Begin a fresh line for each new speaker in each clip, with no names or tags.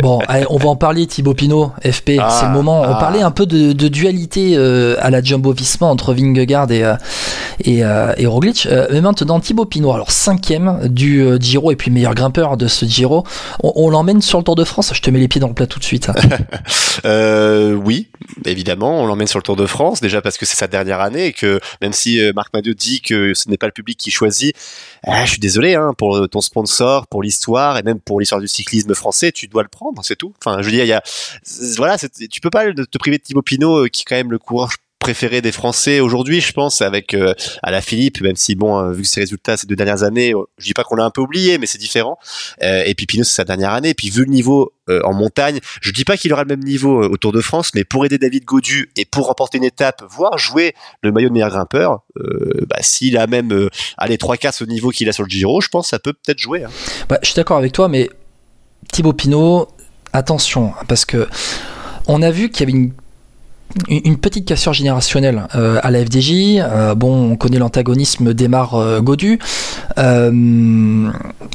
Bon, allez, on va en parler, Thibaut Pinot, FP,
Ah,
c'est le moment. On
ah.
parlait un peu de, de dualité euh, à la Jumbo Visma entre Vingegaard et, euh, et, euh, et Roglic. Euh, mais maintenant, Thibaut Pinot, alors cinquième du euh, Giro et puis meilleur grimpeur de ce Giro, on, on l'emmène sur le Tour de France. Je te mets les pieds dans le plat tout de suite.
Euh, oui, évidemment, on l'emmène sur le Tour de France, déjà parce que c'est sa dernière année et que même si Marc Madiot dit que ce n'est pas le public qui choisit, ah, je suis désolé hein, pour ton sponsor, pour l'histoire et même pour l'histoire du cyclisme français, tu dois le prendre, c'est tout. Enfin, je veux dire, il y a, voilà, tu peux pas te priver de Thibaut Pinot, euh, qui est quand même le coureur préféré des Français aujourd'hui, je pense, avec euh, à la Philippe, même si bon, euh, vu ses résultats ces deux dernières années, euh, je dis pas qu'on l'a un peu oublié, mais c'est différent. Et puis Pinot, c'est sa dernière année. Et puis vu le niveau en montagne, je dis pas qu'il aura le même niveau au Tour de France, mais pour aider David Godu et pour remporter une étape, voire jouer le maillot de meilleur grimpeur, bah, s'il a même allez trois quarts au niveau qu'il a sur le Giro, je pense que ça peut peut-être jouer. hein.
Bah, je suis d'accord avec toi, mais Thibaut Pinot, attention, parce que on a vu qu'il y avait une, petite cassure générationnelle euh, à la FDJ. Euh, bon, on connaît l'antagonisme d'Emar euh, Godu. Euh,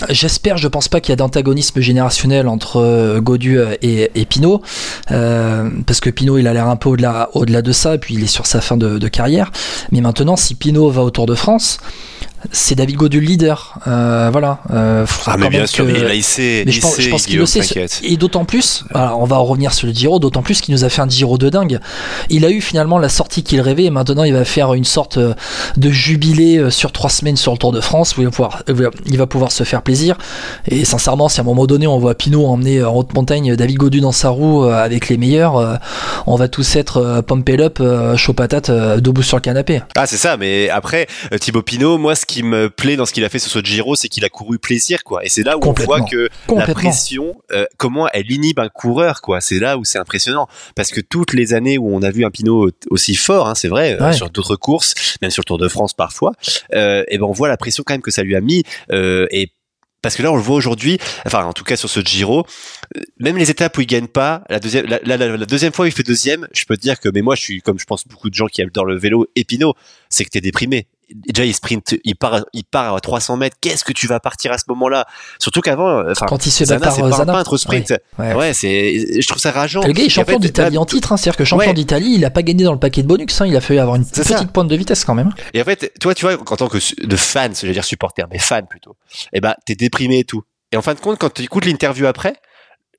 J'espère, je pense pas qu'il y a d'antagonisme générationnel entre Godu et, et Pinot, parce que Pinot, il a l'air un peu au-delà de ça, et puis il est sur sa fin de, de carrière. Mais maintenant, si Pinot va au Tour de France, c'est David Godu le leader. Euh, voilà. Euh,
Ah mais bien sûr,
que-
il sait,
mais
il
je pense,
sait,
je pense qu'il le sait. Et d'autant plus, alors on va en revenir sur le Giro, d'autant plus qu'il nous a fait un Giro de dingue. Il a eu finalement la sortie qu'il rêvait et maintenant il va faire une sorte euh, de jubilé sur trois semaines sur le Tour de France où il va pouvoir, il va pouvoir se faire plaisir. Et sincèrement, si à un moment donné on voit Pinot emmener en haute montagne David Godu dans sa roue avec les meilleurs, on va tous être pumped up, chaud patate, debout sur le canapé.
Ah c'est ça, mais après Thibaut Pinot, moi ce qui me plaît dans ce qu'il a fait sur ce Giro, c'est qu'il a couru plaisir quoi. Et c'est là où on voit que la pression, euh, comment elle inhibe un coureur quoi. C'est là où c'est impressionnant parce que toutes les années où on a vu un Pinot aussi fort, hein, c'est vrai, euh,
Ouais.
sur d'autres courses, même sur le Tour de France parfois, euh, et ben on voit la pression quand même que ça lui a mis euh, et parce que là, on le voit aujourd'hui, enfin, en tout cas sur ce Giro, euh, même les étapes où il gagne pas, la deuxième, la, la- la- deuxième fois où il fait deuxième, je peux te dire que, mais moi, je suis, comme je pense beaucoup de gens qui aiment dans le vélo, Pinot, c'est que t'es déprimé. Déjà, il sprint, il part, il part à 300 mètres. Qu'est-ce que tu vas partir à ce moment-là? Surtout qu'avant, euh, enfin,
Quand il se fait
Zana, c'est
par
pas un
Zana.
peintre sprint.
Ouais.
Ouais, c'est, je trouve ça rageant.
Et le gars est
Et en
champion
fait,
d'Italie en titre, hein, c'est-à-dire que champion
Ouais.
d'Italie, il a pas gagné dans le paquet de bonus, hein, il a fallu avoir une petite
ça.
pointe de vitesse quand même.
Et en fait, toi, tu vois, en tant que de fan, je vais dire supporter, mais fan plutôt, eh ben, t'es déprimé et tout. Et en fin de compte, quand tu écoutes l'interview après,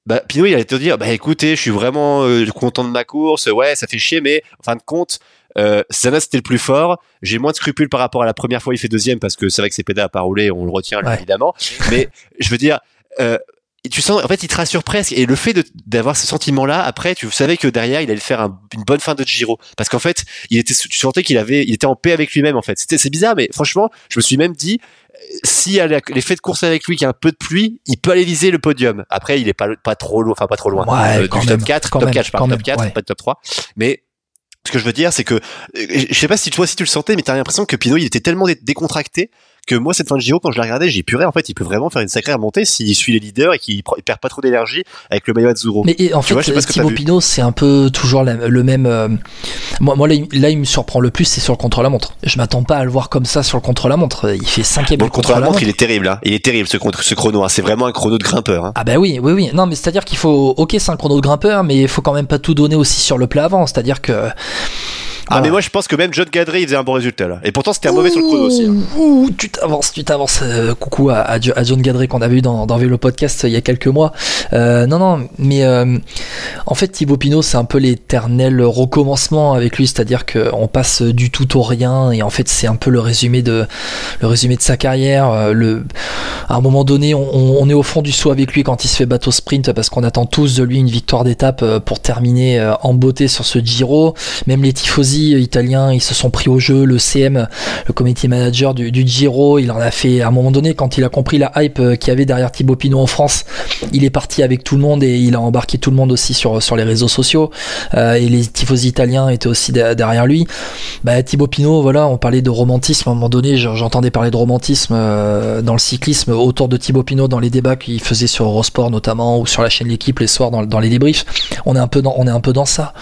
bah, Pinot, il allait te dire, bah, écoutez, je suis vraiment euh, content de ma course, ouais, ça fait chier, mais en fin de compte, euh, Zana, c'était le plus fort. J'ai moins de scrupules par rapport à la première fois, il fait deuxième parce que c'est vrai que pédales à pas rouler, on le retient,
Ouais.
évidemment. Mais je veux dire, euh, tu sens, en fait, il te rassure presque. Et le fait d'avoir ce sentiment-là, après, tu savais que derrière, il allait faire un- une bonne fin de Giro. Parce qu'en fait, il était, tu sentais qu'il avait, il était en paix avec lui-même, en fait. C'était, c'est bizarre, mais franchement, je me suis même dit, euh, a la- l'effet de course avec lui, qu'il y a un peu de pluie, il peut aller viser le podium. Après, il est pas, pas trop loin, enfin, pas trop loin.
Ouais,
Euh, du
même,
top 4,
quand
top
même,
4, je parle top
même,
4,
ouais.
pas de top 3. Mais, ce que je veux dire, c'est que, euh, je sais pas si toi aussi tu le sentais, mais t'as l'impression que Pinot, il était tellement dé- décontracté que moi, cette fin de Giro, quand je la regardais, j'ai puré, en fait, il peut vraiment faire une sacrée remontée s'il suit les leaders et qu'il perd pas trop d'énergie avec le maillot Azzurro.
Mais et, en
Tu vois, je sais
fait,
pas ce que
Thibaut. Pinot, c'est un peu toujours la- le même. euh, moi, moi là, il- là, il me surprend le plus, c'est sur le contre-la-montre. Je m'attends pas à le voir comme ça sur le contre-la-montre. Il fait cinquième
Bon,
du
le contre la montre,
contre-la-montre.
il est terrible, hein. Il est terrible, ce, contre, ce chrono, hein. C'est vraiment un chrono de grimpeur, hein.
Ah bah oui, oui, oui. Non, mais c'est-à-dire qu'il faut, ok, c'est un chrono de grimpeur, mais il faut quand même pas tout donner aussi sur le plat avant. C'est-à-dire que.
Ah, mais moi, je pense que même John Gadry, il faisait un bon résultat, là. Et pourtant, c'était un mauvais sur le chrono aussi. hein.
Ouh, tu t'avances, tu t'avances. Euh, coucou à, à Jo- à John Gadré qu'on avait eu dans, dans Vélo Podcast il y a quelques mois. Euh, non, non, mais euh, en fait, Thibaut Pinot, c'est un peu l'éternel recommencement avec lui, c'est-à-dire qu'on passe du tout au rien et en fait, c'est un peu le résumé de le résumé de sa carrière. Euh, Le, à un moment donné, on, on- est au fond du saut avec lui quand il se fait bateau sprint parce qu'on attend tous de lui une victoire d'étape euh, pour terminer euh, en beauté sur ce Giro. Même les tifosi italiens, ils se sont pris au jeu. Le CM, le committee manager du, du Giro, il en a fait à un moment donné quand il a compris la hype euh, qu'il y avait derrière Thibaut Pinot en France. Il est parti avec tout le monde et il a embarqué tout le monde aussi sur sur les réseaux sociaux. Euh, et les tifosi italiens étaient aussi de- derrière lui. Bah, Thibaut Pinot, voilà, on parlait de romantisme à un moment donné. j'en- J'entendais parler de romantisme euh, dans le cyclisme autour de Thibaut Pinot dans les débats qu'il faisait sur Eurosport notamment ou sur la chaîne L'équipe les soirs dans, dans les débriefs. On est un peu dans, on est un peu dans ça.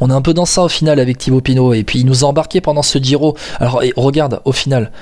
On est un peu dans ça au final avec Thibaut Pinot. Et puis il nous a embarqué pendant ce Giro. Alors et regarde, au final,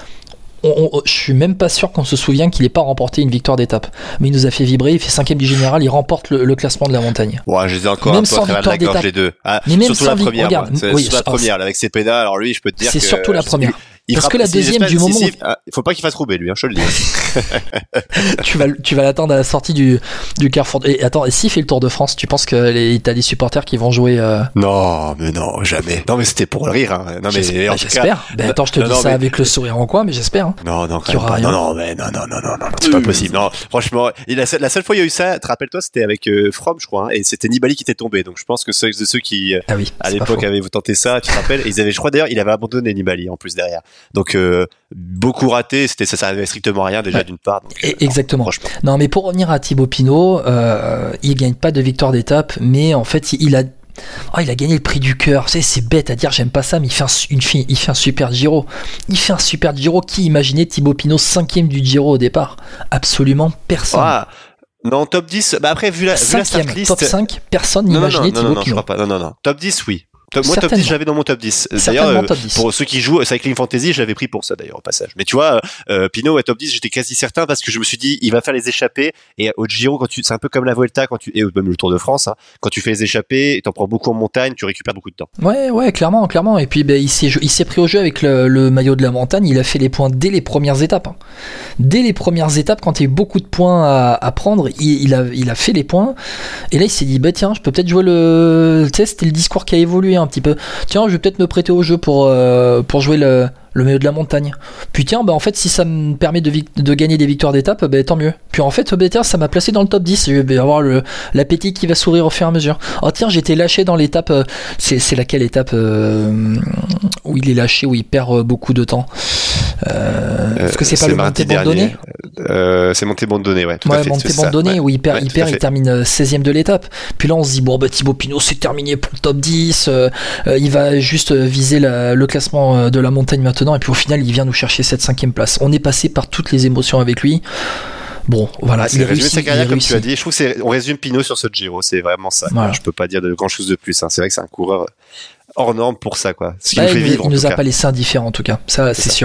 je suis même pas sûr qu'on se souvient qu'il n'ait pas remporté une victoire d'étape. Mais il nous a fait vibrer, il fait cinquième du général, il remporte le, classement de la montagne.
Ouais, je les ai encore même un peu sans victoire d'étape. les deux. Ah, mais même surtout la première, regarde, oui, la première, avec ses pédales. Alors lui, je peux te dire
c'est surtout la première. Parce que la deuxième du moment.
Ah, il faut pas qu'il fasse rouber lui, hein, je te le
dis. tu vas, tu vas l'attendre à la sortie du, du Carrefour. Et attends, et s'il fait le Tour de France, tu penses que les, t'as des supporters qui vont jouer euh...
Non, mais non, jamais. Non, mais c'était pour le rire. Hein. Non, mais
j'espère. Ben, attends, je te dis ça avec le sourire en coin, mais j'espère. Hein,
non, non, y aura rien. Non, non, mais non, non, non, non, non, c'est pas possible. Non, franchement, la, seule, la seule fois il y a eu ça, te rappelles-toi, c'était avec euh, From, je crois, hein, et c'était Nibali qui était tombé. Donc je pense que ceux de ceux qui, euh, ah oui, à l'époque, avaient tenté ça, tu te rappelles, ils avaient, je crois d'ailleurs, il avait abandonné Nibali en plus derrière. Donc euh, beaucoup raté. C'était ça servait strictement à rien déjà d'une part.
Euh, exactement. Non, mais pour revenir à Thibaut Pinot, euh, il gagne pas de victoire d'étape, mais en fait il a Oh, il a gagné le prix du cœur. C'est bête à dire, j'aime pas ça, mais il fait, un, une, il fait un super Giro. Il fait un super Giro. Qui imaginait Thibaut Pinot cinquième du Giro au départ? Absolument personne. Ah,
non, top 10. Bah après, vu la, vu
la top 5, personne n'imaginait Thibaut Pinot.
Non, non, non. Top 10, oui. Moi, top 10, j'avais dans mon top 10. D'ailleurs, euh, pour ceux qui jouent Cycling Fantasy, je l'avais pris pour ça, d'ailleurs, au passage. Mais tu vois, euh, Pinot, à top 10, j'étais quasi certain parce que je me suis dit, il va faire les échappées. Et au Giro, quand tu, c'est un peu comme la Vuelta, quand tu, et même le Tour de France, hein, quand tu fais les échappées, t'en prends beaucoup en montagne, tu récupères beaucoup de temps.
Ouais, ouais, clairement, clairement. Et puis, ben, il s'est, il s'est pris au jeu avec le, maillot de la montagne. Il a fait les points dès les premières étapes. Hein. Dès les premières étapes, quand il y a eu beaucoup de points à, à prendre, il, il, a, il a fait les points. Et là, il s'est dit, bah tiens, je peux peut-être jouer le, tu sais, c'était le discours qui a évolué un petit peu. Tiens, je vais peut-être me prêter au jeu pour, euh, jouer le, le maillot de la montagne. Puis tiens, bah en fait, si ça me permet de, gagner des victoires d'étape, bah, tant mieux. Puis en fait, bah, ça m'a placé dans le top 10. Je vais avoir l'appétit qui va sourire au fur et à mesure. Oh tiens, été lâché dans l'étape. Euh, c'est laquelle étape euh, où il est lâché, où il perd beaucoup de temps Est-ce que c'est pas le Monté Bandonné
C'est Monté Bandonné, ouais. Tout
ouais, Monté Bandonné, où il perd, il, perd il termine 16ème de l'étape. Puis là, on se dit, bon, bah Thibaut Pinot, c'est terminé pour le top 10. il va juste viser le classement de la montagne maintenant et puis au final il vient nous chercher cette cinquième place. On est passé par toutes les émotions avec lui. Bon, voilà.
Il résume sa carrière comme tu as dit. Je trouve on résume Pinot sur ce Giro, c'est vraiment ça. Je peux pas dire de grand chose de plus. Hein. C'est vrai que c'est un coureur hors norme pour ça, quoi.
Ce bah, il, nous, vivre, il nous a pas laissé indifférents en tout cas. Ça, c'est sûr.